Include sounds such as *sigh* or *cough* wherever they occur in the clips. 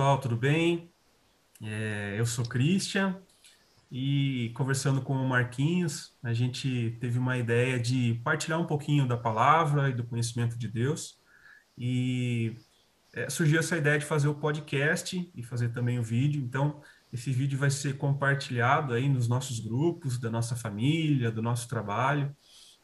pessoal, tudo bem? É, eu sou Christian e conversando com o Marquinhos, a gente teve uma ideia de partilhar um pouquinho da palavra e do conhecimento de Deus e é, surgiu essa ideia de fazer o podcast e fazer também o vídeo. Então, esse vídeo vai ser compartilhado aí nos nossos grupos, da nossa família, do nosso trabalho.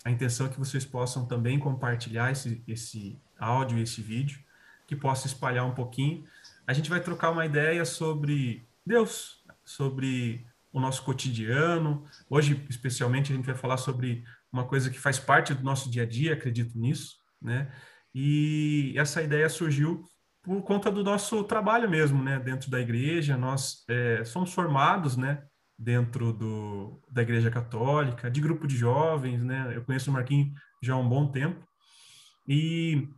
A intenção é que vocês possam também compartilhar esse, esse áudio e esse vídeo, que possa espalhar um pouquinho. A gente vai trocar uma ideia sobre Deus, sobre o nosso cotidiano. Hoje, especialmente, a gente vai falar sobre uma coisa que faz parte do nosso dia a dia, acredito nisso, né? E essa ideia surgiu por conta do nosso trabalho mesmo, né? Dentro da igreja, nós é, somos formados, né? Dentro do, da igreja católica, de grupo de jovens, né? Eu conheço o Marquinhos já há um bom tempo. E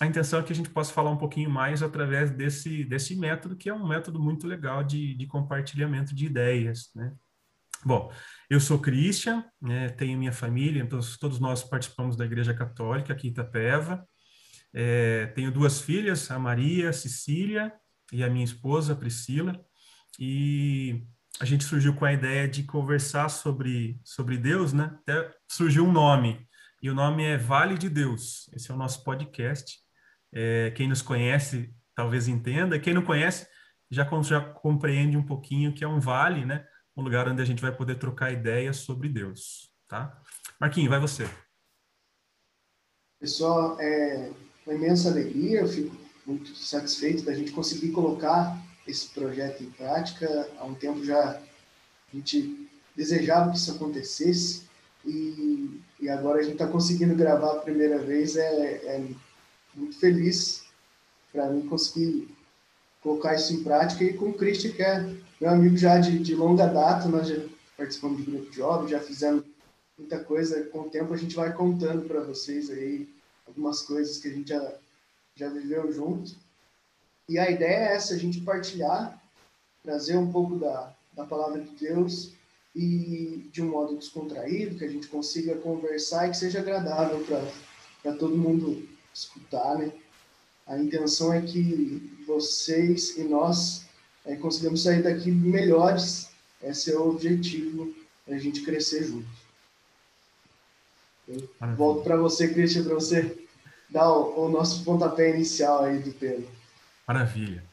a intenção é que a gente possa falar um pouquinho mais através desse, desse método, que é um método muito legal de, de compartilhamento de ideias, né? Bom, eu sou Christian, né, tenho minha família, então todos nós participamos da Igreja Católica aqui em Itapeva. É, tenho duas filhas, a Maria, a Cecília e a minha esposa, a Priscila. E a gente surgiu com a ideia de conversar sobre, sobre Deus, né? Até surgiu um nome, e o nome é Vale de Deus. Esse é o nosso podcast. É, quem nos conhece talvez entenda, quem não conhece já, já compreende um pouquinho que é um vale, né? Um lugar onde a gente vai poder trocar ideias sobre Deus, tá? Marquinhos, vai você. Pessoal, é uma imensa alegria, eu fico muito satisfeito da gente conseguir colocar esse projeto em prática. Há um tempo já a gente desejava que isso acontecesse e, e agora a gente está conseguindo gravar a primeira vez. É, é muito feliz para mim conseguir colocar isso em prática e com o Christian, que é meu amigo já de, de longa data, nós já participamos de grupo de jovens, já fizemos muita coisa. Com o tempo a gente vai contando para vocês aí algumas coisas que a gente já, já viveu junto. E a ideia é essa, a gente partilhar, trazer um pouco da, da palavra de Deus e de um modo descontraído, que a gente consiga conversar e que seja agradável para todo mundo escutar, né? A intenção é que vocês e nós é, consigamos sair daqui melhores. Esse é o objetivo, a gente crescer juntos. volto para você, Cristian, para você dar o, o, nosso pontapé inicial aí do tema. Maravilha.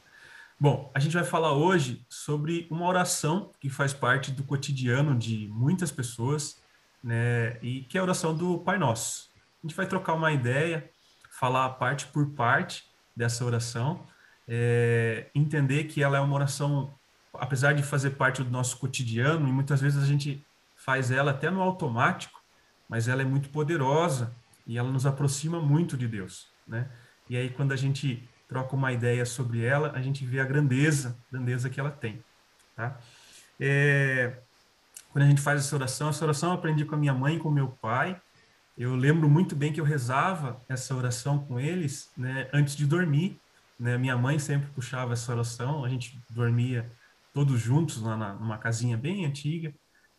Bom, a gente vai falar hoje sobre uma oração que faz parte do cotidiano de muitas pessoas, né? E que é a oração do Pai Nosso. A gente vai trocar uma ideia falar parte por parte dessa oração, é, entender que ela é uma oração, apesar de fazer parte do nosso cotidiano, e muitas vezes a gente faz ela até no automático, mas ela é muito poderosa e ela nos aproxima muito de Deus, né? E aí quando a gente troca uma ideia sobre ela, a gente vê a grandeza, grandeza que ela tem, tá? É, quando a gente faz essa oração, essa oração eu aprendi com a minha mãe com meu pai, eu lembro muito bem que eu rezava essa oração com eles, né, antes de dormir. Né? Minha mãe sempre puxava essa oração, a gente dormia todos juntos lá na, numa casinha bem antiga.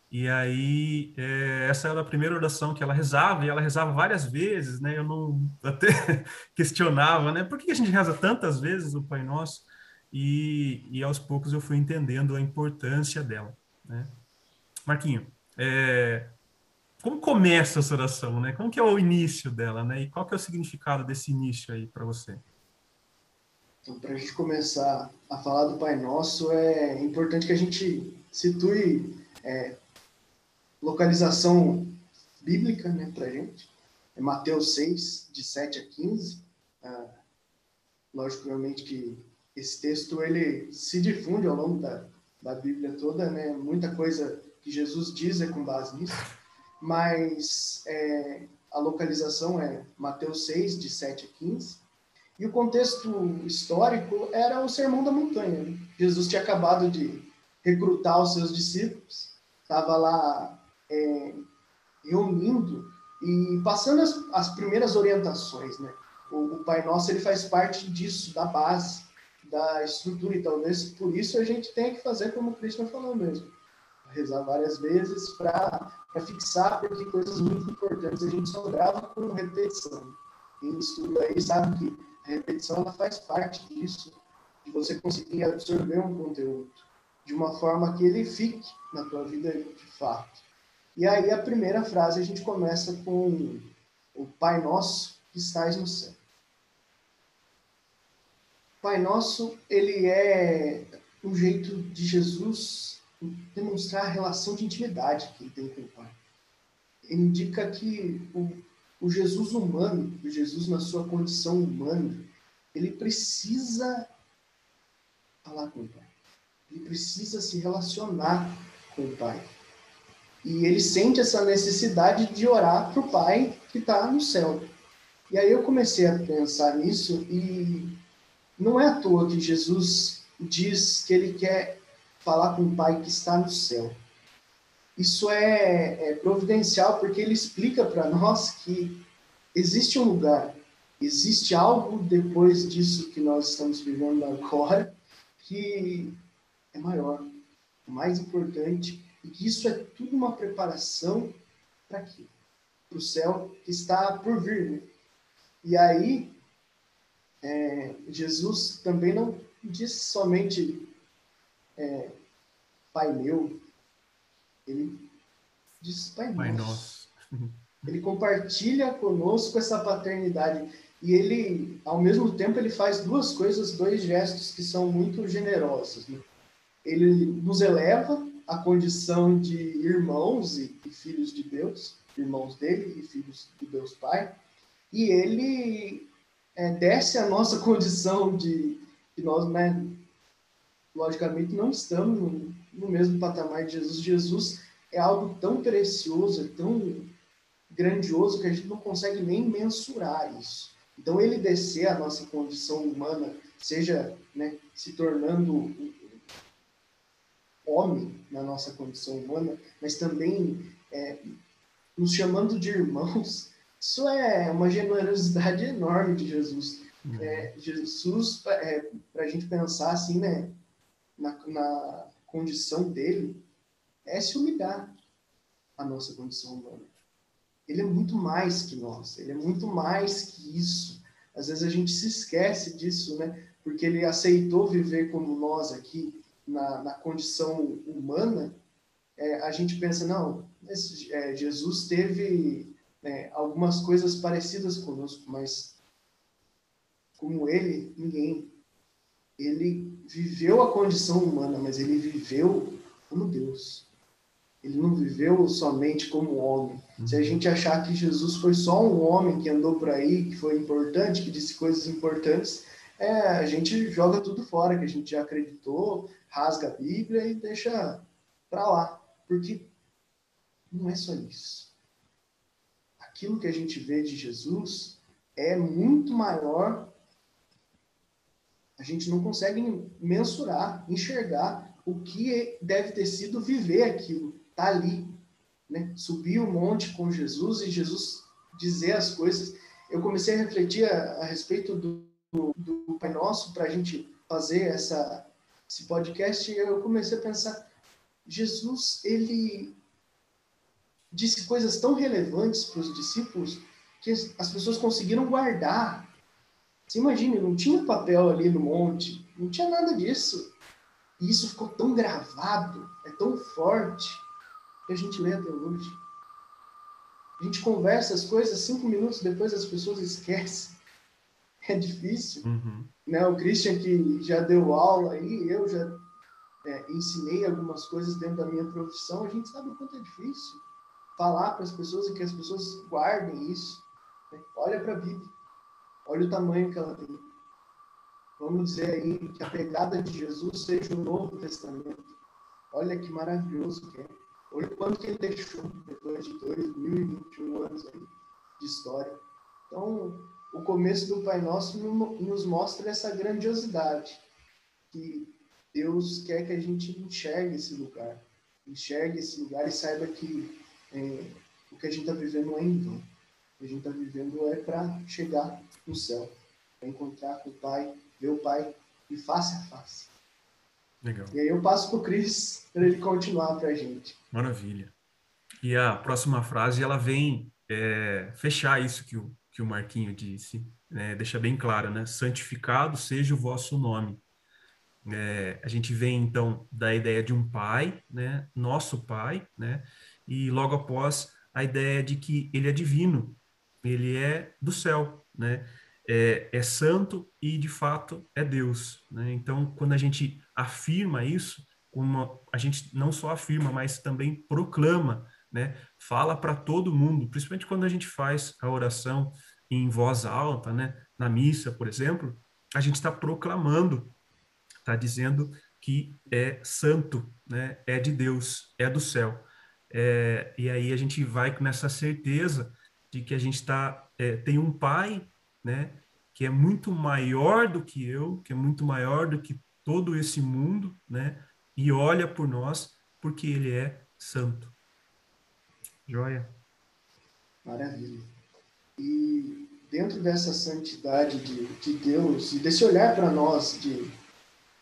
E aí, é, essa era a primeira oração que ela rezava, e ela rezava várias vezes, né? Eu não *laughs* até questionava, né? Por que a gente reza tantas vezes o Pai Nosso? E, e aos poucos eu fui entendendo a importância dela, né? Marquinho, é, como começa essa oração, né? Como que é o início dela, né? E qual que é o significado desse início aí para você? Então, para a gente começar a falar do Pai Nosso, é importante que a gente situe é, localização bíblica, né, para a gente. É Mateus 6, de 7 a 15. Ah, logicamente que esse texto ele se difunde ao longo da, da Bíblia toda, né? Muita coisa que Jesus diz é com base nisso mas é, a localização é Mateus 6, de 7 a 15. E o contexto histórico era o Sermão da Montanha. Jesus tinha acabado de recrutar os seus discípulos, estava lá é, reunindo e passando as, as primeiras orientações. Né? O, o, Pai Nosso ele faz parte disso, da base, da estrutura, e talvez por isso a gente tenha que fazer como o Cristo falou mesmo rezar várias vezes para fixar, porque coisas muito importantes a gente só grava com repetição. Quem estuda aí sabe que a repetição ela faz parte disso. de você conseguir absorver um conteúdo de uma forma que ele fique na tua vida de fato. E aí a primeira frase a gente começa com o Pai Nosso que estás no céu. Pai Nosso, ele é um jeito de Jesus demonstrar a relação de intimidade que ele tem com o Pai. Ele indica que o, o Jesus humano, o Jesus na sua condição humana, ele precisa falar com o Pai. Ele precisa se relacionar com o Pai. E ele sente essa necessidade de orar para o Pai que está no céu. E aí eu comecei a pensar nisso e não é à toa que Jesus diz que ele quer falar com o Pai que está no céu. Isso é, é providencial porque ele explica para nós que existe um lugar, existe algo depois disso que nós estamos vivendo agora que é maior, mais importante e que isso é tudo uma preparação para quê? Para o céu que está por vir. Né? E aí, é, Jesus também não disse somente é, Pai meu, ele diz Pai, Pai nosso. nosso. *laughs* Ele compartilha conosco essa paternidade e ele, ao mesmo tempo, ele faz duas coisas, dois gestos que são muito generosos. Né? Ele nos eleva à condição de irmãos e, e filhos de Deus, irmãos dele e filhos de Deus Pai, e ele é, desce a nossa *laughs* condição de que nós, né, logicamente, não estamos no, no mesmo patamar de Jesus. Jesus é algo tão precioso, é tão grandioso que a gente não consegue nem mensurar isso. Então, ele descer a nossa condição humana, seja né, se tornando homem na nossa condição humana, mas também é, nos chamando de irmãos, isso é uma generosidade enorme de Jesus. Uhum. É, Jesus, é, para a gente pensar assim, né, na, na condição dele, é se humilhar a nossa condição humana. Ele é muito mais que nós, ele é muito mais que isso. Às vezes a gente se esquece disso, né? Porque ele aceitou viver como nós aqui, na, na condição humana. É, a gente pensa, não, esse, é, Jesus teve é, algumas coisas parecidas conosco, mas como ele, ninguém. Ele viveu a condição humana, mas ele viveu como Deus. Ele não viveu somente como homem. Se a uhum. gente achar que Jesus foi só um homem que andou por aí, que foi importante, que disse coisas importantes, é, a gente joga tudo fora, que a gente já acreditou, rasga a Bíblia e deixa para lá. Porque não é só isso aquilo que a gente vê de Jesus é muito maior. A gente não consegue mensurar, enxergar o que deve ter sido viver aquilo, tá ali, né? Subir o monte com Jesus e Jesus dizer as coisas. Eu comecei a refletir a, a respeito do, do, do Pai Nosso para a gente fazer essa esse podcast. E eu comecei a pensar, Jesus ele disse coisas tão relevantes para os discípulos que as pessoas conseguiram guardar. Você imagine, não tinha papel ali no monte, não tinha nada disso. E isso ficou tão gravado, é tão forte, que a gente lê até hoje. A gente conversa as coisas, cinco minutos depois as pessoas *laughs* esquecem. É difícil. Uhum. Né? O Christian que já deu aula aí, eu já é, ensinei algumas coisas dentro da minha profissão, a gente sabe o quanto é difícil falar para as pessoas e que as pessoas guardem isso. Né? Olha para a Bíblia, olha o tamanho que ela tem. Vamos dizer aí que a pegada de Jesus seja o Novo Testamento. Olha que maravilhoso que é. Olha quanto que ele deixou depois de 2021 anos aí de história. Então, o começo do Pai Nosso nos mostra essa grandiosidade que Deus quer que a gente enxergue esse lugar, enxergue esse lugar e saiba que é, o que a gente está vivendo é em vão. Que a gente está vivendo é para chegar no céu, para encontrar com o Pai, ver o Pai de face a face. Legal. E aí eu passo para o Cris para ele continuar para a gente. Maravilha. E a próxima frase ela vem é, fechar isso que o, que o Marquinho disse, né? deixa bem claro, né? Santificado seja o vosso nome. É, a gente vem então da ideia de um pai, né, nosso pai, né, e logo após a ideia de que ele é divino, ele é do céu, né, é, é santo e de fato é Deus, né. Então, quando a gente afirma isso, uma, a gente não só afirma, mas também proclama, né, fala para todo mundo, principalmente quando a gente faz a oração em voz alta, né, na missa, por exemplo, a gente está proclamando está dizendo que é santo, né? é de Deus, é do céu. É, e aí a gente vai com essa certeza de que a gente tá, é, tem um pai né? que é muito maior do que eu, que é muito maior do que todo esse mundo, né? e olha por nós porque ele é santo. Joia? Maravilha. E dentro dessa santidade de, de Deus e desse olhar para nós de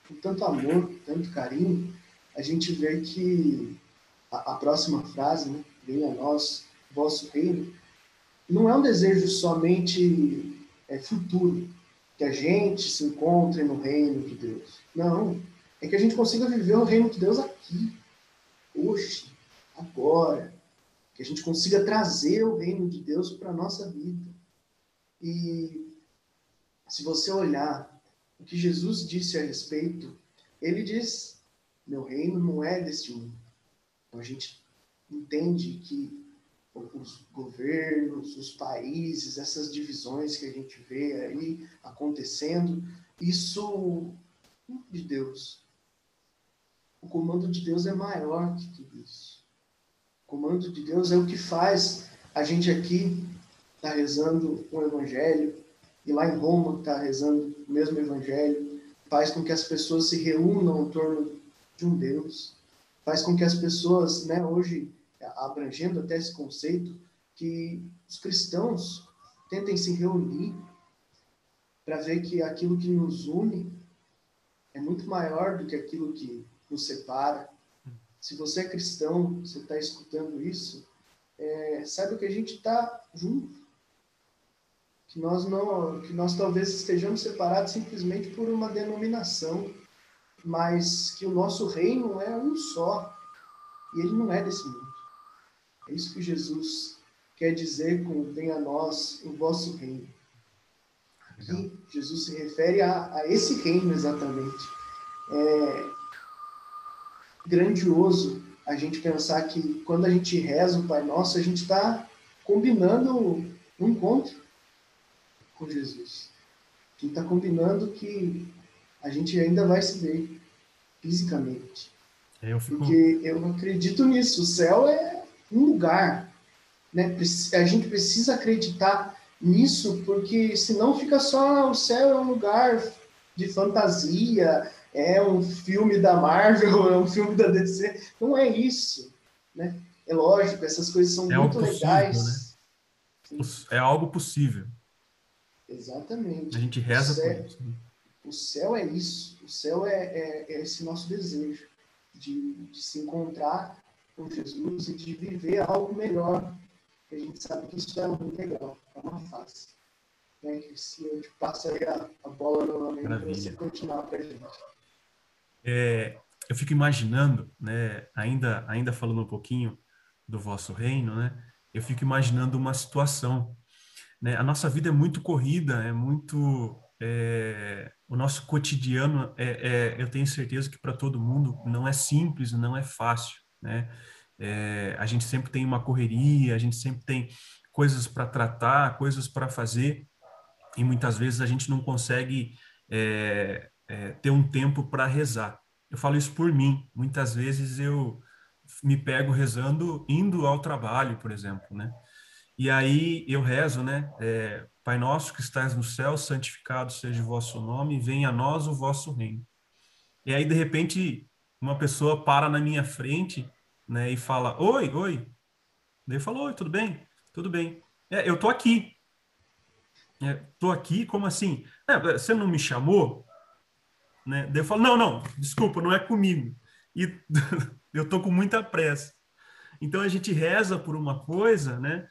com tanto amor, tanto carinho, a gente vê que a, a próxima frase, né, venha a nós, vosso reino, não é um desejo somente é, futuro, que a gente se encontre no reino de Deus. Não, é que a gente consiga viver o reino de Deus aqui, hoje, agora, que a gente consiga trazer o reino de Deus para a nossa vida. E se você olhar o que Jesus disse a respeito, ele diz: meu reino não é deste mundo. Então a gente entende que os governos, os países, essas divisões que a gente vê aí acontecendo, isso de Deus. O comando de Deus é maior que tudo isso. O comando de Deus é o que faz a gente aqui estar tá rezando o Evangelho, e lá em Roma está rezando o mesmo evangelho, faz com que as pessoas se reúnam em torno de um Deus, faz com que as pessoas, né, hoje, abrangendo até esse conceito, que os cristãos tentem se reunir para ver que aquilo que nos une é muito maior do que aquilo que nos separa. Se você é cristão, você está escutando isso, é, saiba que a gente está junto que nós não, que nós talvez estejamos separados simplesmente por uma denominação, mas que o nosso reino é um só e ele não é desse mundo. É isso que Jesus quer dizer com venha a nós o vosso reino. Aqui Jesus se refere a, a esse reino exatamente. É grandioso a gente pensar que quando a gente reza o Pai Nosso, a gente está combinando um encontro com Jesus. A gente está combinando que a gente ainda vai se ver fisicamente. Eu fico... Porque eu acredito nisso. O céu é um lugar. Né? A gente precisa acreditar nisso, porque senão fica só o céu é um lugar de fantasia, é um filme da Marvel, *laughs* é um filme da DC. Não é isso. Né? É lógico, essas coisas são é muito legais. Né? É algo possível. Exatamente. A gente reza o céu, por isso. Né? O céu é isso. O céu é, é, é esse nosso desejo de, de, se encontrar com Jesus e de viver algo melhor. A gente sabe que isso é um integral, é uma fase. Né? Se eu te passo aí a, a bola novamente para você continuar para a gente. É, eu fico imaginando, né, ainda, ainda falando um pouquinho do vosso reino, né, eu fico imaginando uma situação né? A nossa vida é muito corrida, é muito. É, o nosso cotidiano, é, é eu tenho certeza que para todo mundo não é simples, não é fácil. Né? É, a gente sempre tem uma correria, a gente sempre tem coisas para tratar, coisas para fazer, e muitas vezes a gente não consegue é, é, ter um tempo para rezar. Eu falo isso por mim. Muitas vezes eu me pego rezando indo ao trabalho, por exemplo, né? E aí eu rezo, né? É, Pai nosso que estás no céu, santificado seja o vosso nome, venha a nós o vosso reino. E aí, de repente, uma pessoa para na minha frente né, e fala: Oi, oi. Daí eu falo: Oi, tudo bem? Tudo bem. É, eu tô aqui. É, tô aqui, como assim? É, você não me chamou? Né? Daí eu falo: Não, não, desculpa, não é comigo. E *laughs* eu tô com muita pressa. Então a gente reza por uma coisa, né?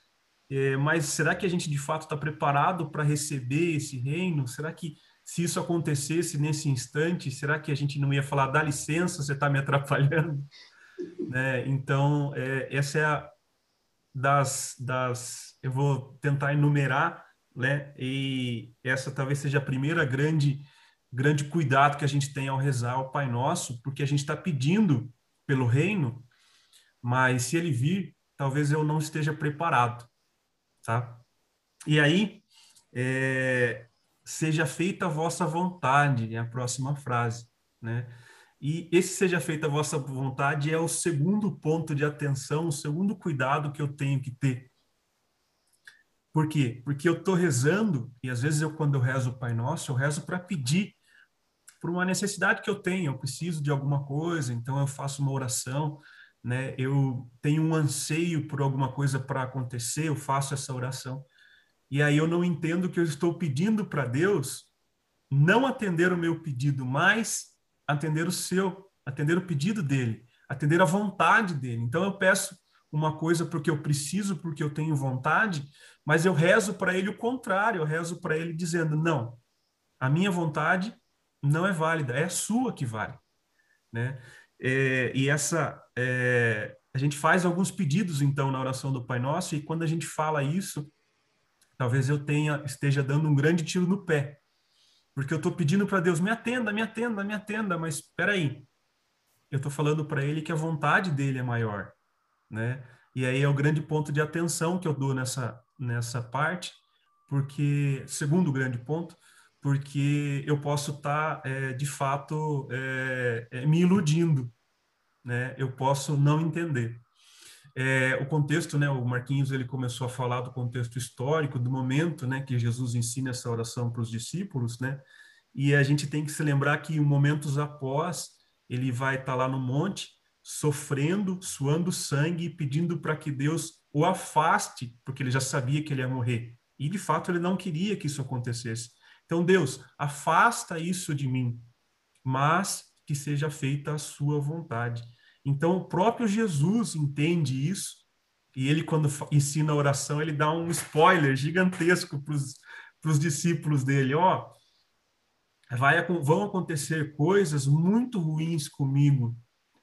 É, mas será que a gente de fato está preparado para receber esse reino? Será que se isso acontecesse nesse instante, será que a gente não ia falar, dá licença, você está me atrapalhando? Né? Então, é, essa é a das, das... Eu vou tentar enumerar, né? E essa talvez seja a primeira grande, grande cuidado que a gente tem ao rezar o Pai Nosso, porque a gente está pedindo pelo reino, mas se ele vir, talvez eu não esteja preparado, tá? E aí, é, seja feita a vossa vontade, é a próxima frase, né? E esse seja feita a vossa vontade é o segundo ponto de atenção, o segundo cuidado que eu tenho que ter. Por quê? Porque eu estou rezando, e às vezes eu, quando eu rezo o Pai Nosso, eu rezo para pedir por uma necessidade que eu tenho, eu preciso de alguma coisa, então eu faço uma oração, né? Eu tenho um anseio por alguma coisa para acontecer, eu faço essa oração. E aí eu não entendo que eu estou pedindo para Deus não atender o meu pedido, mas atender o seu, atender o pedido dele, atender a vontade dele. Então eu peço uma coisa porque eu preciso, porque eu tenho vontade, mas eu rezo para ele o contrário, eu rezo para ele dizendo: não, a minha vontade não é válida, é a sua que vale. Né? É, e essa. É, a gente faz alguns pedidos, então, na oração do Pai Nosso, e quando a gente fala isso, talvez eu tenha esteja dando um grande tiro no pé, porque eu estou pedindo para Deus, me atenda, me atenda, me atenda, mas espera aí. Eu estou falando para ele que a vontade dele é maior, né? E aí é o grande ponto de atenção que eu dou nessa nessa parte, porque segundo grande ponto, porque eu posso estar tá, é, de fato é, é, me iludindo, né? Eu posso não entender. É, o contexto, né? O Marquinhos ele começou a falar do contexto histórico do momento, né? Que Jesus ensina essa oração para os discípulos, né? E a gente tem que se lembrar que momentos após ele vai estar tá lá no monte sofrendo, suando sangue pedindo para que Deus o afaste, porque ele já sabia que ele ia morrer. E de fato ele não queria que isso acontecesse. Então Deus, afasta isso de mim, mas que seja feita a sua vontade. Então, o próprio Jesus entende isso, e ele, quando ensina a oração, ele dá um spoiler gigantesco para os discípulos dele: ó, vai, vão acontecer coisas muito ruins comigo,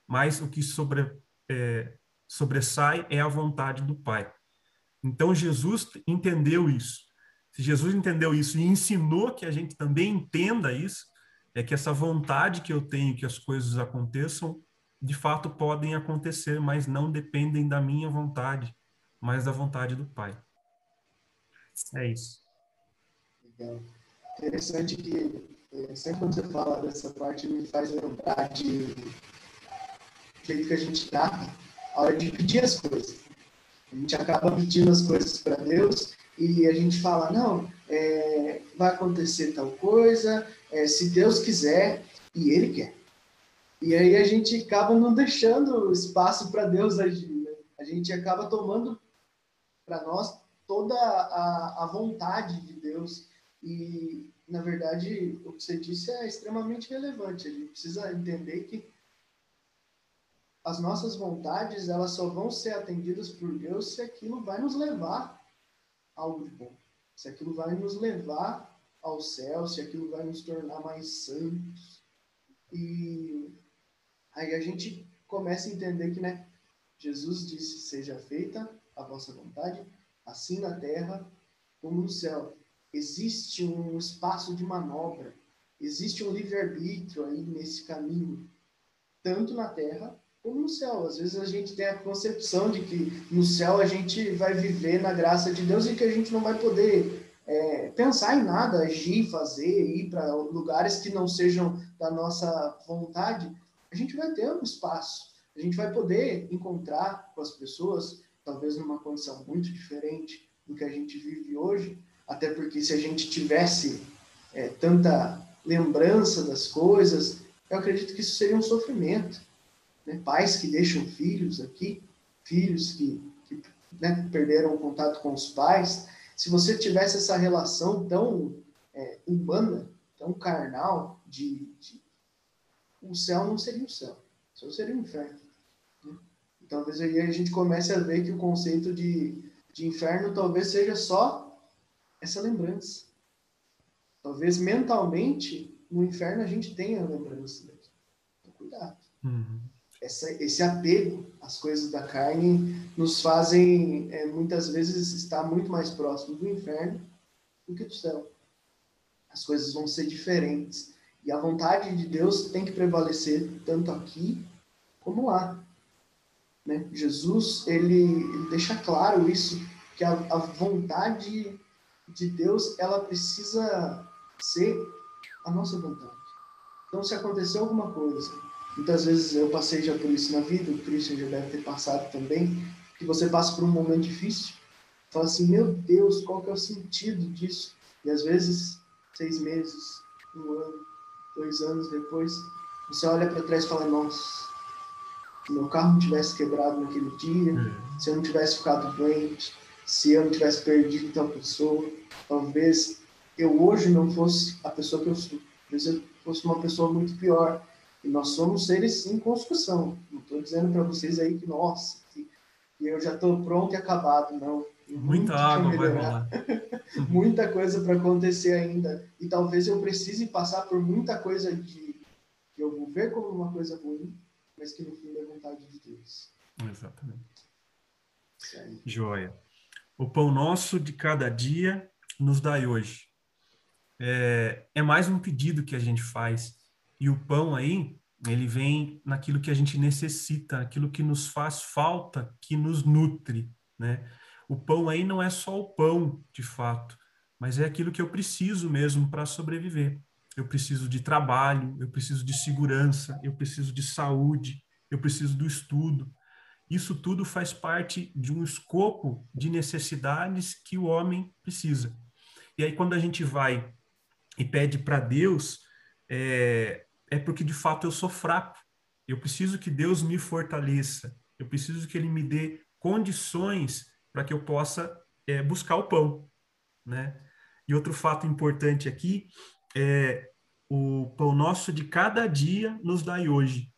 mas o que sobre, é, sobressai é a vontade do Pai. Então, Jesus entendeu isso. Se Jesus entendeu isso e ensinou que a gente também entenda isso, é que essa vontade que eu tenho que as coisas aconteçam de fato podem acontecer, mas não dependem da minha vontade, mas da vontade do Pai. É isso. Legal. Interessante que é, sempre quando você fala dessa parte me faz lembrar de jeito que a gente está a hora de pedir as coisas. A gente acaba pedindo as coisas para Deus e a gente fala, não, é, vai acontecer tal coisa, é, se Deus quiser, e Ele quer. E aí a gente acaba não deixando espaço para Deus agir. Né? A gente acaba tomando para nós toda a, a vontade de Deus. E, na verdade, o que você disse é extremamente relevante. A gente precisa entender que as nossas vontades elas só vão ser atendidas por Deus se aquilo vai nos levar a algo de bom. Se aquilo vai nos levar ao céu, se aquilo vai nos tornar mais santos. E Aí a gente começa a entender que, né, Jesus disse: Seja feita a vossa vontade, assim na terra como no céu. Existe um espaço de manobra, existe um livre-arbítrio aí nesse caminho, tanto na terra como no céu. Às vezes a gente tem a concepção de que no céu a gente vai viver na graça de Deus e que a gente não vai poder é, pensar em nada, agir, fazer, ir para lugares que não sejam da nossa vontade a gente vai ter um espaço, a gente vai poder encontrar com as pessoas, talvez numa condição muito diferente do que a gente vive hoje, até porque se a gente tivesse é, tanta lembrança das coisas, eu acredito que isso seria um sofrimento. Né? Pais que deixam filhos aqui, filhos que, que né, perderam o contato com os pais, se você tivesse essa relação tão é, humana, tão carnal, de, de o céu não seria o céu, o céu seria o inferno. Né? Então, talvez aí a gente comece a ver que o conceito de, de inferno talvez seja só essa lembrança. Talvez mentalmente, no inferno, a gente tenha a lembrança daqui. Então, cuidado. Uhum. Essa, esse apego às coisas da carne nos fazem, é, muitas vezes, estar muito mais próximo do inferno do que do céu. As coisas vão ser diferentes. E a vontade de Deus tem que prevalecer tanto aqui como lá. Né? Jesus, ele, ele deixa claro isso, que a, a vontade de Deus, ela precisa ser a nossa vontade. Então, se acontecer alguma coisa, muitas vezes eu passei já por isso na vida, o Christian já deve ter passado também, que você passa por um momento difícil, fala assim, meu Deus, qual que é o sentido disso? E às vezes, seis meses, um ano, dois anos depois, você olha para trás e fala, nossa, se meu carro não tivesse quebrado naquele dia, é. se eu não tivesse ficado doente, se eu não tivesse perdido tal pessoa, talvez eu hoje não fosse a pessoa que eu sou. Talvez eu fosse uma pessoa muito pior. E nós somos seres em construção. Não estou dizendo para vocês aí que, nossa, que, que eu já estou pronto e acabado. Não. Muita água vai rolar. *laughs* muita coisa para acontecer ainda. E talvez eu precise passar por muita coisa de, que eu vou ver como uma coisa ruim, mas que no fim é vontade de Deus. Exatamente. Joia. O pão nosso de cada dia nos dai hoje. É, é mais um pedido que a gente faz. E o pão aí, ele vem naquilo que a gente necessita, aquilo que nos faz falta, que nos nutre, né? O pão aí não é só o pão, de fato, mas é aquilo que eu preciso mesmo para sobreviver eu preciso de trabalho, eu preciso de segurança, eu preciso de saúde, eu preciso do estudo. Isso tudo faz parte de um escopo de necessidades que o homem precisa. E aí, quando a gente vai e pede para Deus, é, é porque de fato eu sou fraco. Eu preciso que Deus me fortaleça. Eu preciso que Ele me dê condições para que eu possa é, buscar o pão, né? E outro fato importante aqui é, o pão nosso de cada dia nos dai hoje.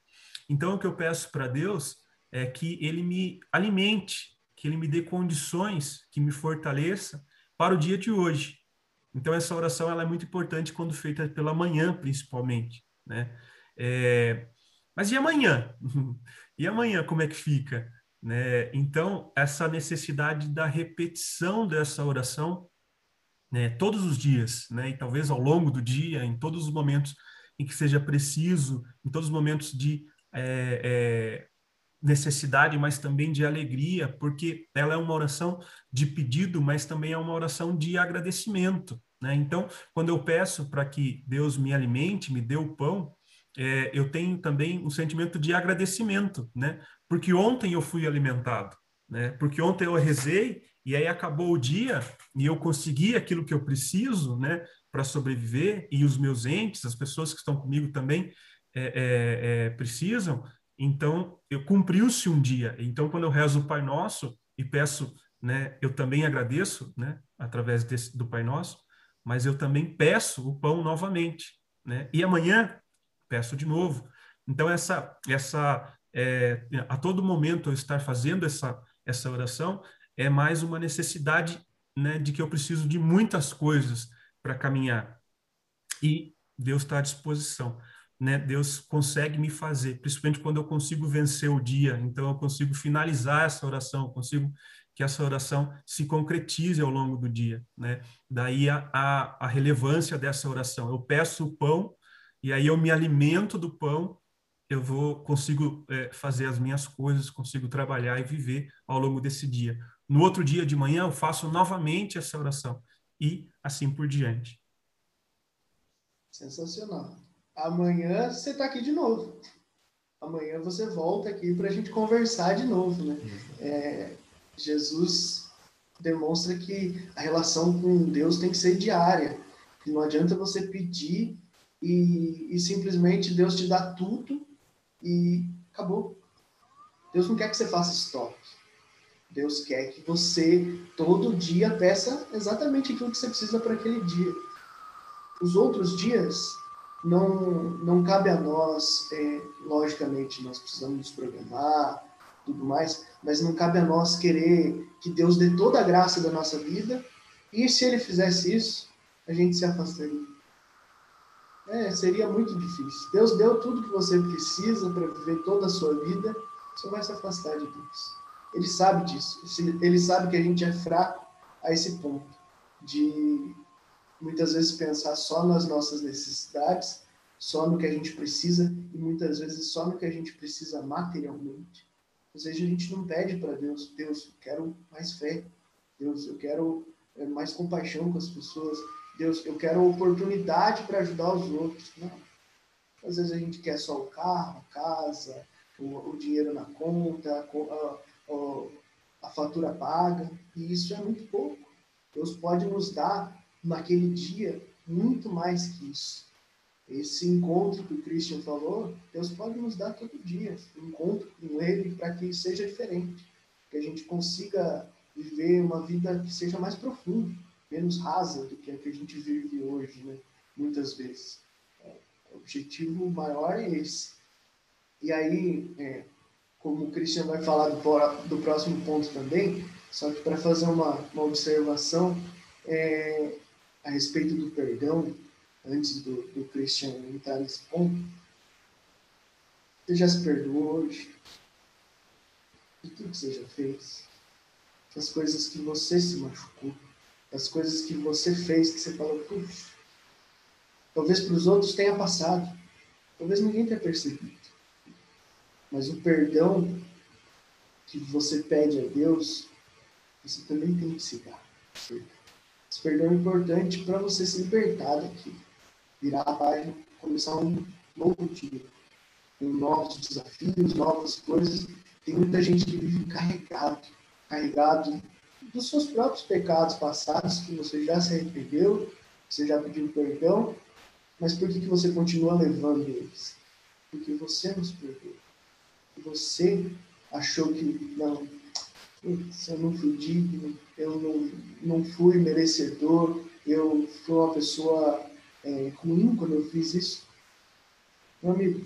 Então, o que eu peço para Deus é que Ele me alimente, que Ele me dê condições, que me fortaleça para o dia de hoje. Então, essa oração ela é muito importante quando feita pela manhã, principalmente. Né? É... Mas e amanhã? *laughs* e amanhã, como é que fica? Né? Então, essa necessidade da repetição dessa oração né, todos os dias, né, e talvez ao longo do dia, em todos os momentos em que seja preciso, em todos os momentos de é, é, necessidade, mas também de alegria, porque ela é uma oração de pedido, mas também é uma oração de agradecimento. Né? Então, quando eu peço para que Deus me alimente, me dê o pão, é, eu tenho também um sentimento de agradecimento, né? porque ontem eu fui alimentado, né? porque ontem eu rezei e aí acabou o dia e eu consegui aquilo que eu preciso, né, para sobreviver e os meus entes, as pessoas que estão comigo também é, é, é, precisam. Então, eu cumpriu-se um dia. Então, quando eu rezo o Pai Nosso e peço, né, eu também agradeço, né, através desse, do Pai Nosso, mas eu também peço o pão novamente, né? E amanhã peço de novo. Então, essa, essa é, a todo momento eu estar fazendo essa, essa oração é mais uma necessidade né, de que eu preciso de muitas coisas para caminhar. E Deus está à disposição. Né? Deus consegue me fazer, principalmente quando eu consigo vencer o dia. Então, eu consigo finalizar essa oração, consigo que essa oração se concretize ao longo do dia. Né? Daí a, a, a relevância dessa oração. Eu peço o pão e aí eu me alimento do pão eu vou consigo é, fazer as minhas coisas, consigo trabalhar e viver ao longo desse dia. No outro dia de manhã, eu faço novamente essa oração e assim por diante. Sensacional. Amanhã você está aqui de novo. Amanhã você volta aqui para a gente conversar de novo, né? É, Jesus demonstra que a relação com Deus tem que ser diária. Que não adianta você pedir e, e simplesmente Deus te dá tudo e acabou. Deus não quer que você faça estoque. Deus quer que você todo dia peça exatamente aquilo que você precisa para aquele dia. Os outros dias não não cabe a nós, é, logicamente nós precisamos nos programar, tudo mais, mas não cabe a nós querer que Deus dê toda a graça da nossa vida. E se Ele fizesse isso, a gente se afastaria. É, seria muito difícil. Deus deu tudo que você precisa para viver toda a sua vida, você vai se afastar de Deus. Ele sabe disso. Ele sabe que a gente é fraco a esse ponto de muitas vezes pensar só nas nossas necessidades, só no que a gente precisa e muitas vezes só no que a gente precisa materialmente. Ou seja, a gente não pede para Deus, Deus, eu quero mais fé. Deus, eu quero é, mais compaixão com as pessoas. Deus, eu quero oportunidade para ajudar os outros. Não. Às vezes a gente quer só o carro, a casa, o, o dinheiro na conta, a, a, a fatura paga, e isso é muito pouco. Deus pode nos dar naquele dia muito mais que isso. Esse encontro que o Christian falou, Deus pode nos dar todo dia, um encontro com Ele para que seja diferente, que a gente consiga viver uma vida que seja mais profunda, menos rasa do que a que a gente vive hoje, né? muitas vezes. É, o objetivo maior é esse. E aí, é, como o Christian vai falar do, do próximo ponto também, só que para fazer uma, uma observação é, a respeito do perdão, antes do, do Christian entrar nesse ponto, você já se perdoou hoje? De tudo que você já fez? Das coisas que você se machucou? Das coisas que você fez que você falou, puxa, talvez para os outros tenha passado, talvez ninguém tenha percebido. Mas o perdão que você pede a Deus, você também tem que se dar. Esse perdão é importante para você se libertar daqui, virar a página, começar um novo dia, com novos desafios, novas coisas. Tem muita gente que vive carregado, carregado dos seus próprios pecados passados, que você já se arrependeu, você já pediu perdão, mas por que, que você continua levando eles? Porque você nos perdoou. Você achou que, não, eu não fui digno, eu não, não fui merecedor, eu fui uma pessoa é, ruim quando eu fiz isso. Meu amigo,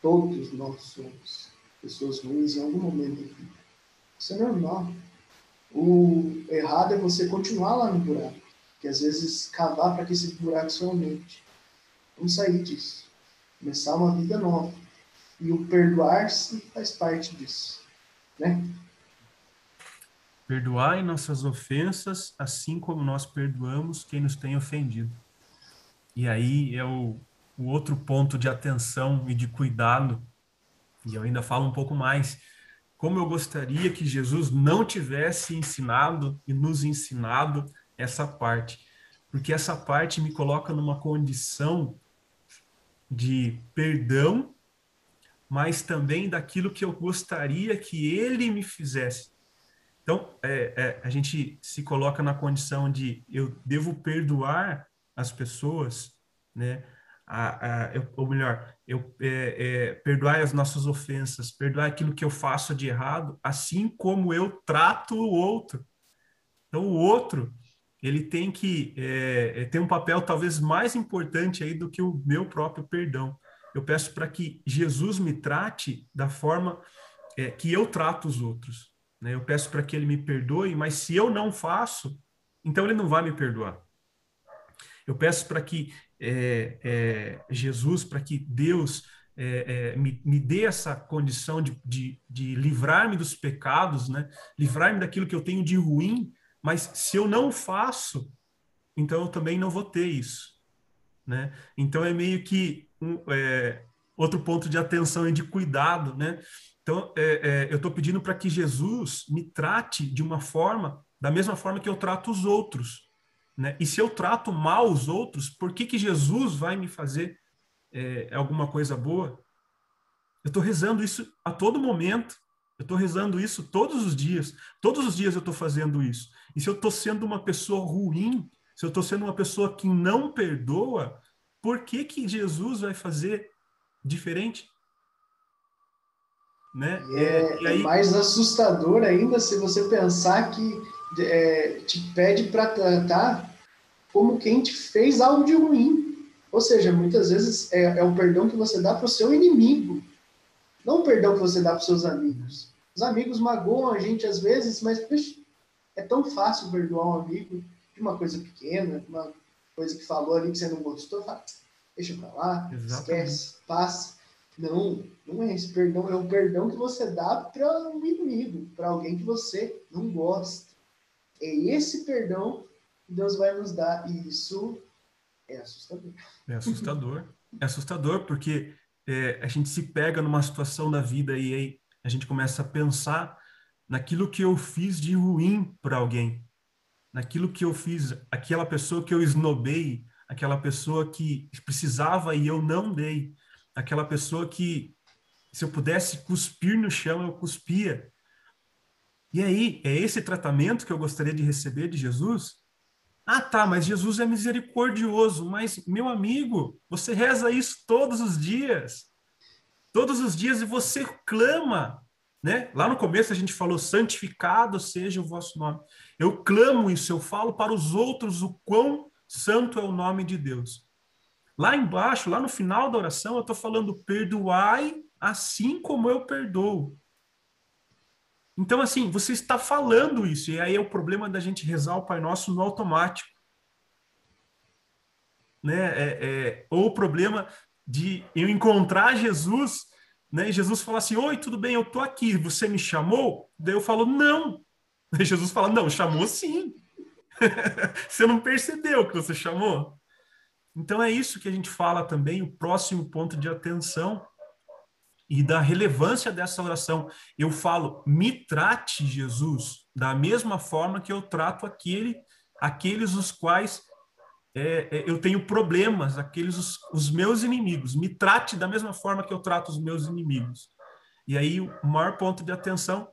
todos nós somos pessoas ruins em algum momento da vida. Isso é normal. O errado é você continuar lá no buraco, que às vezes cavar para que esse buraco se aumente. Vamos sair disso. Começar uma vida nova. E o perdoar-se faz parte disso. Né? Perdoai nossas ofensas, assim como nós perdoamos quem nos tem ofendido. E aí é o, o outro ponto de atenção e de cuidado, e eu ainda falo um pouco mais. Como eu gostaria que Jesus não tivesse ensinado e nos ensinado essa parte, porque essa parte me coloca numa condição de perdão mas também daquilo que eu gostaria que ele me fizesse. Então, é, é, a gente se coloca na condição de eu devo perdoar as pessoas, né? A, a, eu, ou melhor, eu é, é, as nossas ofensas, perdoar aquilo que eu faço de errado, assim como eu trato o outro. Então, o outro ele tem que é, é ter um papel talvez mais importante aí do que o meu próprio perdão eu peço para que Jesus me trate da forma é, que eu trato os outros. Né? Eu peço para que ele me perdoe, mas se eu não faço, então ele não vai me perdoar. Eu peço para que é, é, Jesus, para que Deus é, é, me, me, dê essa condição de, de, de livrar-me dos pecados, né? livrar-me daquilo que eu tenho de ruim, mas se eu não faço, então eu também não vou ter isso. Né? Então é meio que um, é, outro ponto de atenção e de cuidado, né? Então, é, eu estou pedindo para que Jesus me trate de uma forma, da mesma forma que eu trato os outros. Né? E se eu trato mal os outros, por que, que Jesus vai me fazer é, alguma coisa boa? Eu estou rezando isso a todo momento. Eu estou rezando isso todos os dias. Todos os dias eu estou fazendo isso. E se eu estou sendo uma pessoa ruim, se eu estou sendo uma pessoa que não perdoa, por que, que Jesus vai fazer diferente? Né? É, é, aí... é, mais assustador ainda se você pensar que é, te pede para tratar como quem te fez algo de ruim. Ou seja, muitas vezes é, é o perdão que você dá para o seu inimigo, não o perdão que você dá para os seus amigos. Os amigos magoam a gente às vezes, mas puxa, é tão fácil perdoar um amigo de uma coisa pequena, uma coisa que falou ali que você não gostou, fala, deixa para lá, Exatamente. esquece, passa. Não, não é esse perdão, é o perdão que você dá para um inimigo, para alguém que você não gosta. É esse perdão que Deus vai nos dar, e isso é assustador. É assustador. é assustador porque é, a gente se pega numa situação da vida e aí a gente começa a pensar naquilo que eu fiz de ruim para alguém, naquilo que eu fiz, aquela pessoa que eu esnobei, aquela pessoa que precisava e eu não dei, aquela pessoa que se eu pudesse cuspir no chão, eu cuspia. E aí, é esse tratamento que eu gostaria de receber de Jesus? Ah, tá, mas Jesus é misericordioso. Mas, meu amigo, você reza isso todos os dias. Todos os dias e você clama né? Lá no começo a gente falou: santificado seja o vosso nome. Eu clamo isso, eu falo para os outros o quão santo é o nome de Deus. Lá embaixo, lá no final da oração, eu estou falando: perdoai assim como eu perdoo. Então, assim, você está falando isso, e aí é o problema da gente rezar o Pai Nosso no automático. Né? É, é, ou o problema de eu encontrar Jesus né? E Jesus fala assim: Oi, tudo bem, eu tô aqui, você me chamou? Daí eu falo: Não. Daí Jesus fala: Não, chamou sim. *laughs* você não percebeu que você chamou? Então é isso que a gente fala também, o próximo ponto de atenção e da relevância dessa oração. Eu falo: Me trate, Jesus, da mesma forma que eu trato aquele, aqueles os quais é, é, eu tenho problemas, aqueles os, os, meus inimigos. Me trate da mesma forma que eu trato os meus inimigos. E aí o maior ponto de atenção,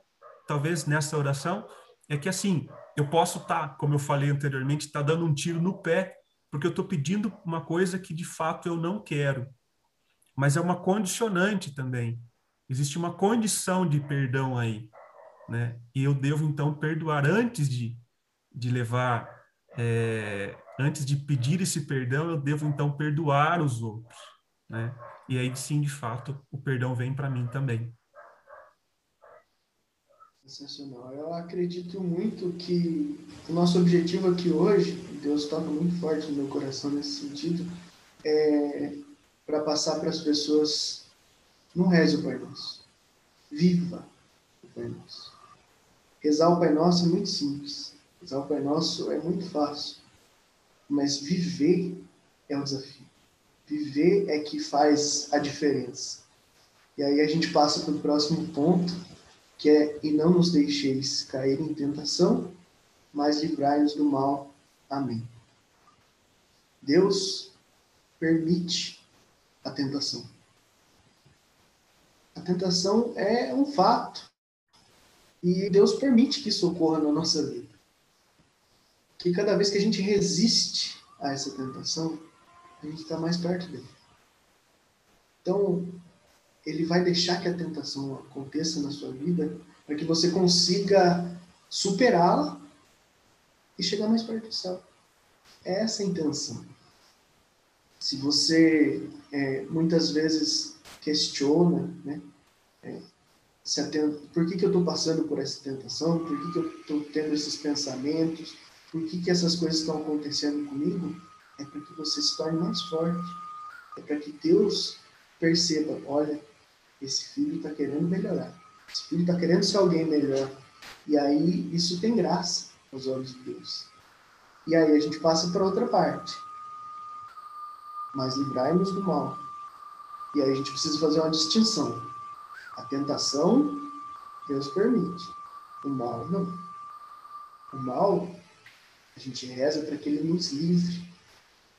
talvez nessa oração, é que assim eu posso estar, tá, como eu falei anteriormente, estar tá dando um tiro no pé, porque eu estou pedindo uma coisa que de fato eu não quero. Mas é uma condicionante também. Existe uma condição de perdão aí, né? E eu devo então perdoar antes de, de levar é, antes de pedir esse perdão, eu devo então perdoar os outros, né? E aí sim, de fato, o perdão vem para mim também. Sensacional. Eu acredito muito que o nosso objetivo aqui hoje, Deus toca muito forte no meu coração nesse sentido, é para passar para as pessoas, não reze o Pai Nosso, viva o Pai Nosso. Rezar o Pai Nosso é muito simples. Rezar o Pai Nosso é muito fácil. Mas viver é o desafio. Viver é que faz a diferença. E aí a gente passa para o próximo ponto, que é: E não nos deixeis cair em tentação, mas livrai-nos do mal. Amém. Deus permite a tentação. A tentação é um fato. E Deus permite que isso ocorra na nossa vida que cada vez que a gente resiste a essa tentação, a gente está mais perto dele. Então, ele vai deixar que a tentação aconteça na sua vida para que você consiga superá-la e chegar mais perto do céu. É essa a intenção. Se você é, muitas vezes questiona, né, é, se atenta, por que, que eu estou passando por essa tentação, por que, que eu estou tendo esses pensamentos, por que, que essas coisas estão acontecendo comigo? É para que você se torne mais forte. É para que Deus perceba: olha, esse filho está querendo melhorar. Esse filho está querendo ser alguém melhor. E aí isso tem graça aos olhos de Deus. E aí a gente passa para outra parte. Mas livrai-nos do mal. E aí a gente precisa fazer uma distinção. A tentação, Deus permite. O mal, não. O mal a gente reza para que ele nos livre.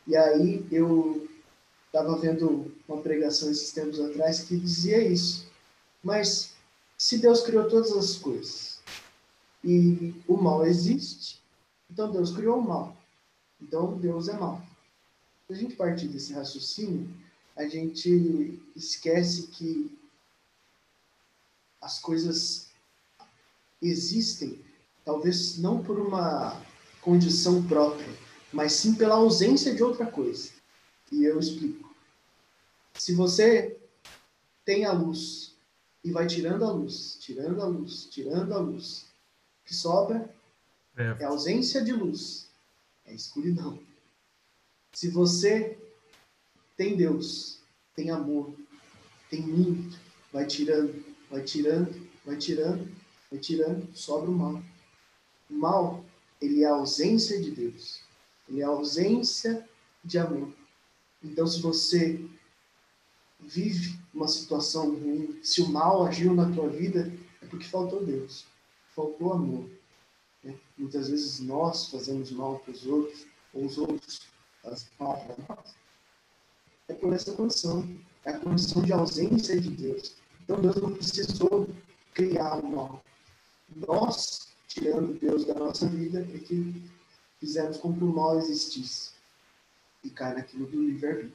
E aí eu estava vendo uma pregação esses tempos atrás que dizia isso. Mas se Deus criou todas as coisas e o mal existe, então Deus criou o mal. Então Deus é mal. Se a gente partir desse raciocínio, a gente esquece que as coisas existem, talvez não por uma condição própria, mas sim pela ausência de outra coisa. E eu explico. Se você tem a luz e vai tirando a luz, tirando a luz, tirando a luz, o que sobra é, é ausência de luz, é escuridão. Se você tem Deus, tem amor, tem muito, vai tirando, vai tirando, vai tirando, vai tirando, sobra o mal. O mal, ele é a ausência de Deus, ele é a ausência de amor. Então, se você vive uma situação ruim, se o mal agiu na tua vida, é porque faltou Deus, faltou amor. Né? Muitas vezes nós fazemos mal para os outros, ou os outros para nós. É por essa condição, é a condição de ausência de Deus. Então Deus não precisou criar o mal. Nós, tirando Deus da nossa vida, é que fizemos com que o mal existisse. E cai naquilo do livre-arbítrio.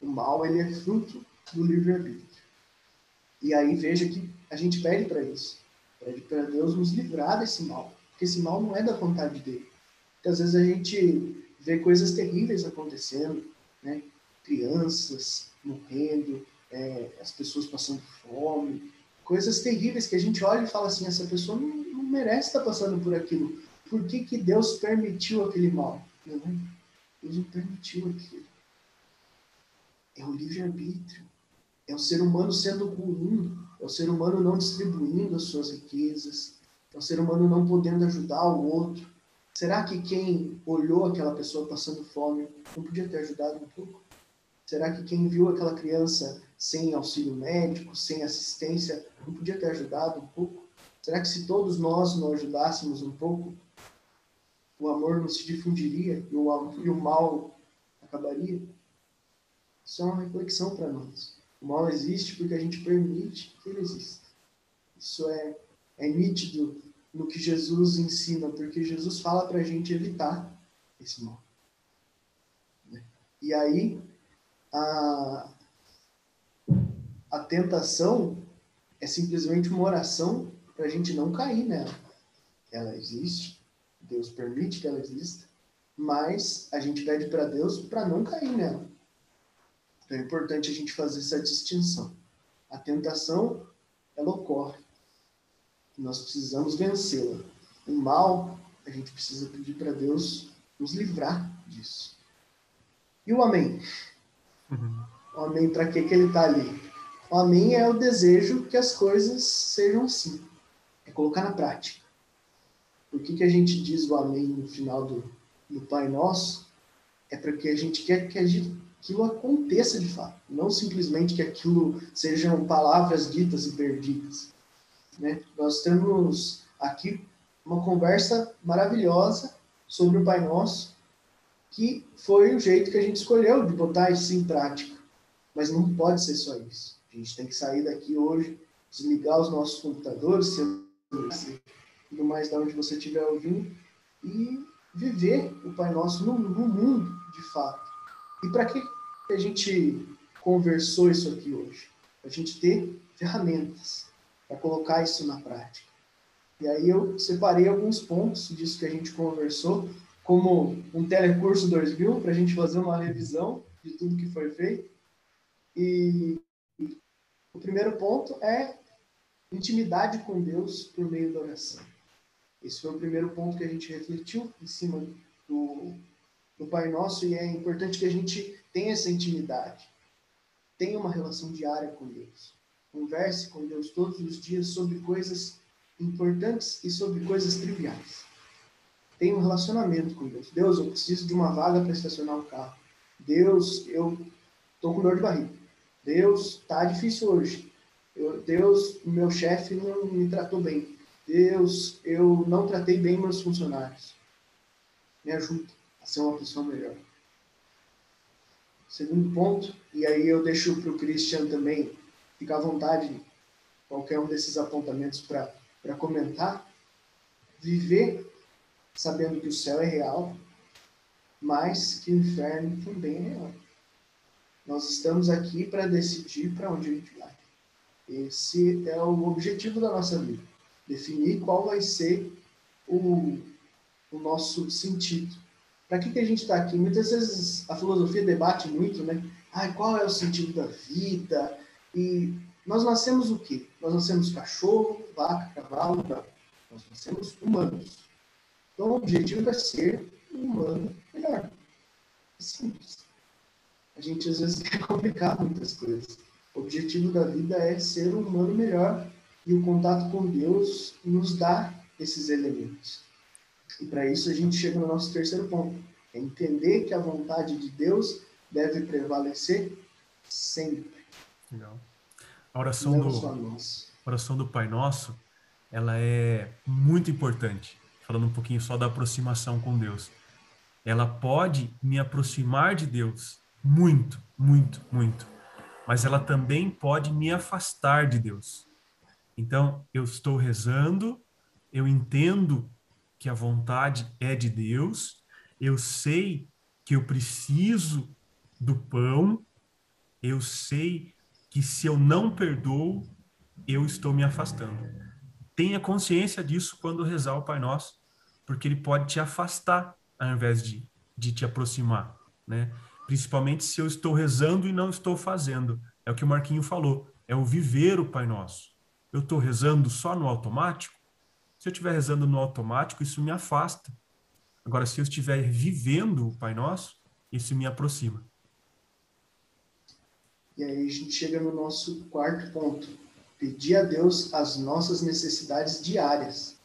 O mal, ele é fruto do livre-arbítrio. E aí veja que a gente pede para isso. Pede para Deus nos livrar desse mal. Porque esse mal não é da vontade dele. Porque às vezes a gente vê coisas terríveis acontecendo, né? Crianças morrendo, é, as pessoas passando fome, coisas terríveis que a gente olha e fala assim, essa pessoa não, não merece estar passando por aquilo. Por que, que Deus permitiu aquele mal? Não, Deus não permitiu aquilo. É o livre-arbítrio. É o ser humano sendo ruim, é o ser humano não distribuindo as suas riquezas, é o ser humano não podendo ajudar o outro. Será que quem olhou aquela pessoa passando fome não podia ter ajudado um pouco? Será que quem viu aquela criança sem auxílio médico, sem assistência, não podia ter ajudado um pouco? Será que se todos nós não ajudássemos um pouco, o amor não se difundiria e o, e o mal acabaria? Isso é uma reflexão para nós. O mal existe porque a gente permite que ele exista. Isso é, é nítido no que Jesus ensina, porque Jesus fala para a gente evitar esse mal. E aí, a, a tentação é simplesmente uma oração para a gente não cair nela. Ela existe, Deus permite que ela exista, mas a gente pede para Deus para não cair nela. Então é importante a gente fazer essa distinção. A tentação, ela ocorre. Nós precisamos vencê-la. O mal, a gente precisa pedir para Deus nos livrar disso. E o amém? Uhum. O amém, para que, que ele está ali? O amém é o desejo que as coisas sejam assim. É colocar na prática. Por que, que a gente diz o amém no final do, do Pai Nosso? É porque a gente quer que aquilo aconteça de fato, não simplesmente que aquilo sejam palavras ditas e perdidas. Né? Nós temos aqui uma conversa maravilhosa sobre o Pai Nosso, que foi o jeito que a gente escolheu de botar isso em prática. Mas não pode ser só isso. A gente tem que sair daqui hoje, desligar os nossos computadores, tudo mais da onde você estiver ouvindo, e viver o Pai Nosso no, no mundo, de fato. E para que a gente conversou isso aqui hoje? A gente ter ferramentas para colocar isso na prática. E aí eu separei alguns pontos disso que a gente conversou, como um telecurso 2000, para a gente fazer uma revisão de tudo que foi feito. E o primeiro ponto é intimidade com Deus por meio da oração. Esse foi o primeiro ponto que a gente refletiu em cima do, do Pai Nosso e é importante que a gente tenha essa intimidade, tenha uma relação diária com Deus. Converse com Deus todos os dias sobre coisas importantes e sobre coisas triviais. Tenha um relacionamento com Deus. Deus, eu preciso de uma vaga para estacionar o carro. Deus, eu estou com dor de barriga. Deus, está difícil hoje. Eu, Deus, meu chefe não me tratou bem. Deus, eu não tratei bem meus funcionários. Me ajuda a ser uma pessoa melhor. Segundo ponto, e aí eu deixo para o Christian também ficar à vontade, qualquer um desses apontamentos para comentar. Viver sabendo que o céu é real, mas que o inferno também é real. Nós estamos aqui para decidir para onde a gente vai. Esse é o objetivo da nossa vida. Definir qual vai ser o, o nosso sentido para que, que a gente está aqui? Muitas vezes a filosofia debate muito, né? Ai, qual é o sentido da vida? E nós nascemos o quê? Nós nascemos cachorro, vaca, cavalo, não. Nós nascemos humanos. Então o objetivo é ser um humano melhor. É simples. a gente às vezes *laughs* quer complicar muitas coisas. O objetivo da vida é ser um humano melhor e o contato com Deus nos dá esses elementos. E para isso a gente chega no nosso terceiro ponto, é entender que a vontade de Deus deve prevalecer sempre. Legal. A oração Não do a oração do Pai Nosso, ela é muito importante. Falando um pouquinho só da aproximação com Deus. Ela pode me aproximar de Deus muito, muito, muito. Mas ela também pode me afastar de Deus. Então, eu estou rezando, eu entendo que a vontade é de Deus, eu sei que eu preciso do pão, eu sei que se eu não perdoo, eu estou me afastando. Tenha consciência disso quando rezar o Pai Nosso, porque ele pode te afastar ao invés de, de te aproximar, né? Principalmente se eu estou rezando e não estou fazendo. É o que o Marquinho falou, é o viver o Pai Nosso. Eu estou rezando só no automático? Se eu estiver rezando no automático, isso me afasta. Agora, se eu estiver vivendo o Pai Nosso, isso me aproxima. E aí a gente chega no nosso quarto ponto. Pedir a Deus as nossas necessidades diárias.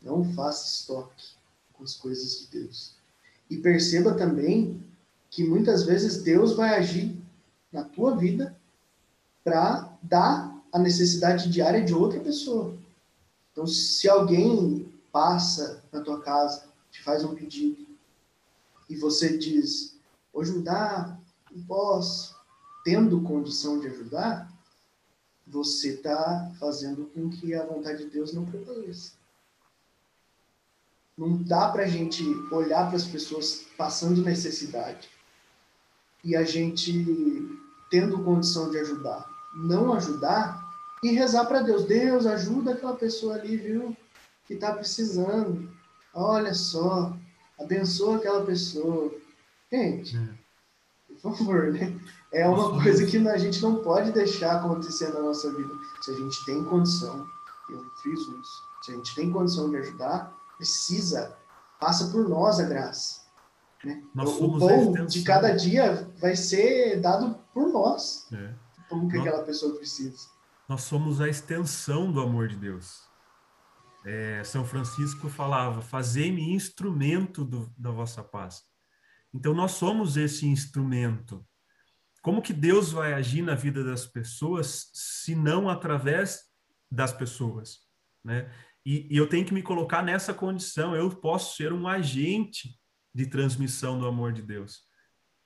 Não faça estoque com as coisas de Deus. E perceba também que muitas vezes Deus vai agir na tua vida para dar a necessidade diária de outra pessoa. Então, se alguém passa na tua casa, te faz um pedido, e você diz, hoje me dá, não posso, tendo condição de ajudar, você está fazendo com que a vontade de Deus não prevaleça. Não dá para a gente olhar para as pessoas passando necessidade e a gente tendo condição de ajudar, não ajudar e rezar para Deus. Deus ajuda aquela pessoa ali, viu? Que está precisando. Olha só, abençoa aquela pessoa. Gente, é. por favor, né? É uma coisa que a gente não pode deixar acontecer na nossa vida. Se a gente tem condição, eu fiz isso. Se a gente tem condição de ajudar, precisa, passa por nós a graça. Né? o pão de cada dia vai ser dado por nós. É. Como que nós, aquela pessoa precisa. Nós somos a extensão do amor de Deus. É, São Francisco falava: fazei-me instrumento do, da vossa paz. Então, nós somos esse instrumento. Como que Deus vai agir na vida das pessoas se não através das pessoas, né? E, e, eu tenho que me colocar nessa condição. Eu posso ser um agente de transmissão do amor de Deus.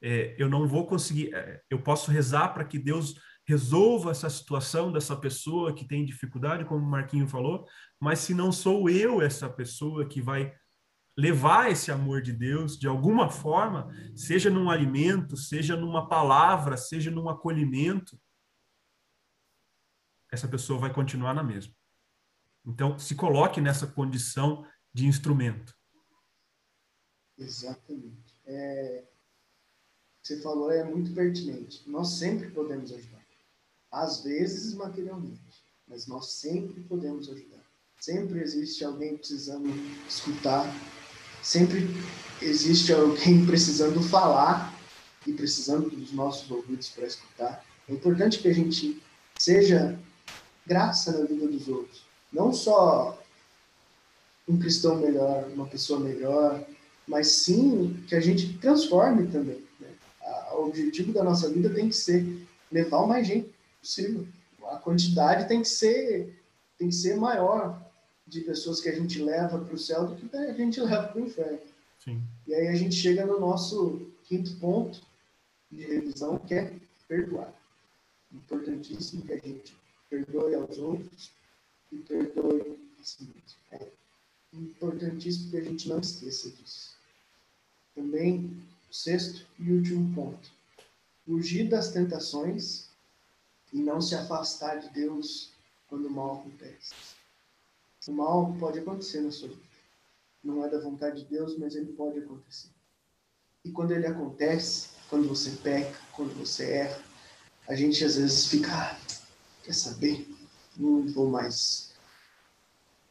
É, eu não vou conseguir. É, eu posso rezar para que Deus resolva essa situação dessa pessoa que tem dificuldade, como o Marquinho falou, mas se não sou eu essa pessoa que vai levar esse amor de Deus de alguma forma, seja num alimento, seja numa palavra, seja num acolhimento, essa pessoa vai continuar na mesma. Então, se coloque nessa condição de instrumento. Exatamente. É, você falou é muito pertinente. Nós sempre podemos ajudar. Às vezes materialmente, mas nós sempre podemos ajudar. Sempre existe alguém precisando escutar sempre existe alguém *laughs* precisando falar e precisando dos nossos ouvidos para escutar. É importante que a gente seja graça na vida dos outros. Não só um cristão melhor, uma pessoa melhor, mas sim que a gente transforme também. Né? O objetivo da nossa vida tem que ser levar o mais gente possível. A quantidade tem que ser, tem que ser maior de pessoas que a gente leva para o céu do que a gente *laughs* leva para o inferno. Sim. E aí a gente chega no nosso quinto ponto de revisão, que é perdoar. Importantíssimo que a gente perdoe aos outros e perdoe a si mesmo. É importantíssimo que a gente não esqueça disso. Também, sexto e último ponto. Fugir das tentações e não se afastar de Deus quando o mal acontece. O mal pode acontecer na sua vida. Não é da vontade de Deus, mas ele pode acontecer. E quando ele acontece, quando você peca, quando você erra, a gente às vezes fica, ah, quer saber? Não vou mais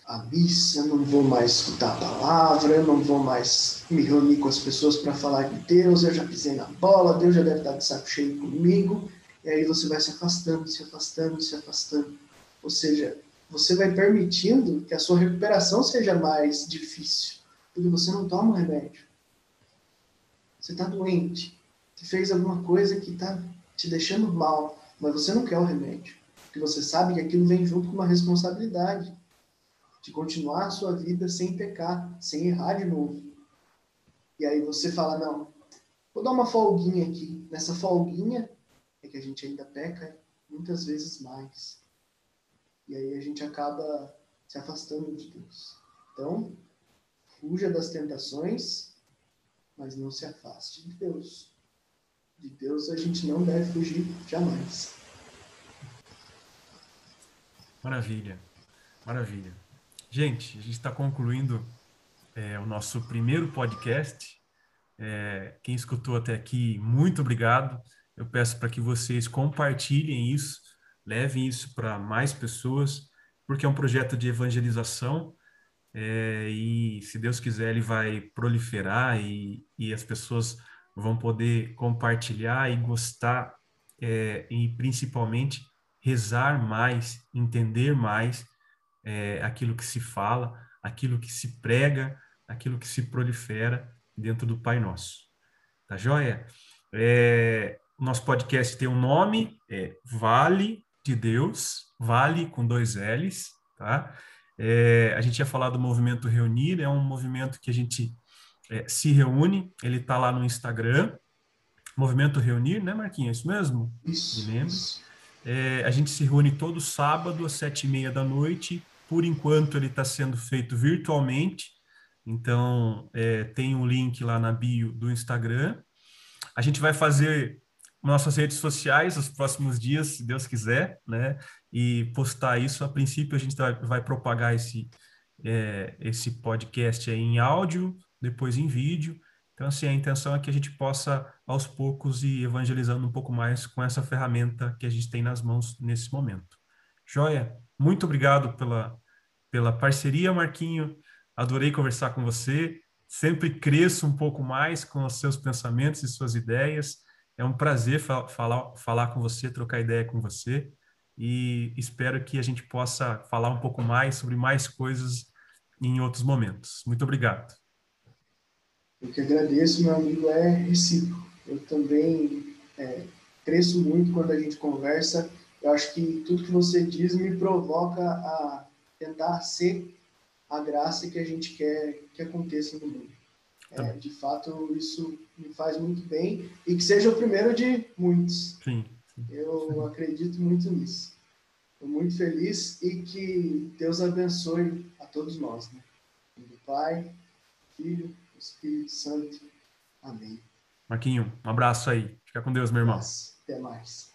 a missa, não vou mais escutar a palavra, não vou mais me reunir com as pessoas para falar de Deus, eu já pisei na bola, Deus já deve estar de saco cheio comigo, e aí você vai se afastando, se afastando, se afastando. Ou seja, você vai permitindo que a sua recuperação seja mais difícil, porque você não toma remédio. Você está doente, você fez alguma coisa que está te deixando mal, mas você não quer o remédio, porque você sabe que aquilo vem junto com uma responsabilidade de continuar a sua vida sem pecar, sem errar de novo. E aí você fala, não, vou dar uma folguinha aqui. Nessa folguinha é que a gente ainda peca muitas vezes mais. E aí a gente acaba se afastando de Deus. Então, fuja das tentações, mas não se afaste de Deus. De Deus a gente não deve fugir jamais. Maravilha, maravilha. Gente, a gente está concluindo é, o nosso primeiro podcast. É, quem escutou até aqui, muito obrigado. Eu peço para que vocês compartilhem isso, levem isso para mais pessoas, porque é um projeto de evangelização é, e, se Deus quiser, ele vai proliferar e, e as pessoas vão poder compartilhar e gostar é, e, principalmente, rezar mais, entender mais é, aquilo que se fala, aquilo que se prega, aquilo que se prolifera dentro do Pai Nosso. Tá joia? É, nosso podcast tem um nome, é Vale de Deus, Vale com dois L's, tá? É, a gente ia falar do movimento Reunir, é um movimento que a gente é, se reúne, ele está lá no Instagram, Movimento Reunir, né, Marquinhos? É isso mesmo? Isso. Me lembro. É, a gente se reúne todo sábado às sete e meia da noite. Por enquanto, ele está sendo feito virtualmente. Então, é, tem um link lá na bio do Instagram. A gente vai fazer nossas redes sociais nos próximos dias, se Deus quiser, né? E postar isso. A princípio, a gente vai, propagar esse, é, esse podcast em áudio, depois em vídeo. Então, assim, a intenção é que a gente possa, aos poucos, ir evangelizando um pouco mais com essa ferramenta que a gente tem nas mãos nesse momento. Joia, muito obrigado pela, pela parceria, Marquinho. Adorei conversar com você. Sempre cresço um pouco mais com os seus pensamentos e suas ideias. É um prazer fa falar, falar com você, trocar ideia com você. E espero que a gente possa falar um pouco mais sobre mais coisas em outros momentos. Muito obrigado. Eu que agradeço, meu amigo, é recíproco. Eu também é, cresço muito quando a gente conversa. Eu acho que tudo que você diz me provoca a tentar ser a graça que a gente quer que aconteça no mundo. É, de fato, isso me faz muito bem e que seja o primeiro de muitos. Sim, sim. Eu acredito muito nisso. Estou muito feliz e que Deus abençoe a todos nós. Né? Do Pai, Filho, Espírito Santo. Amém. Marquinho, um abraço aí. Fica com Deus, meu irmão. Até mais.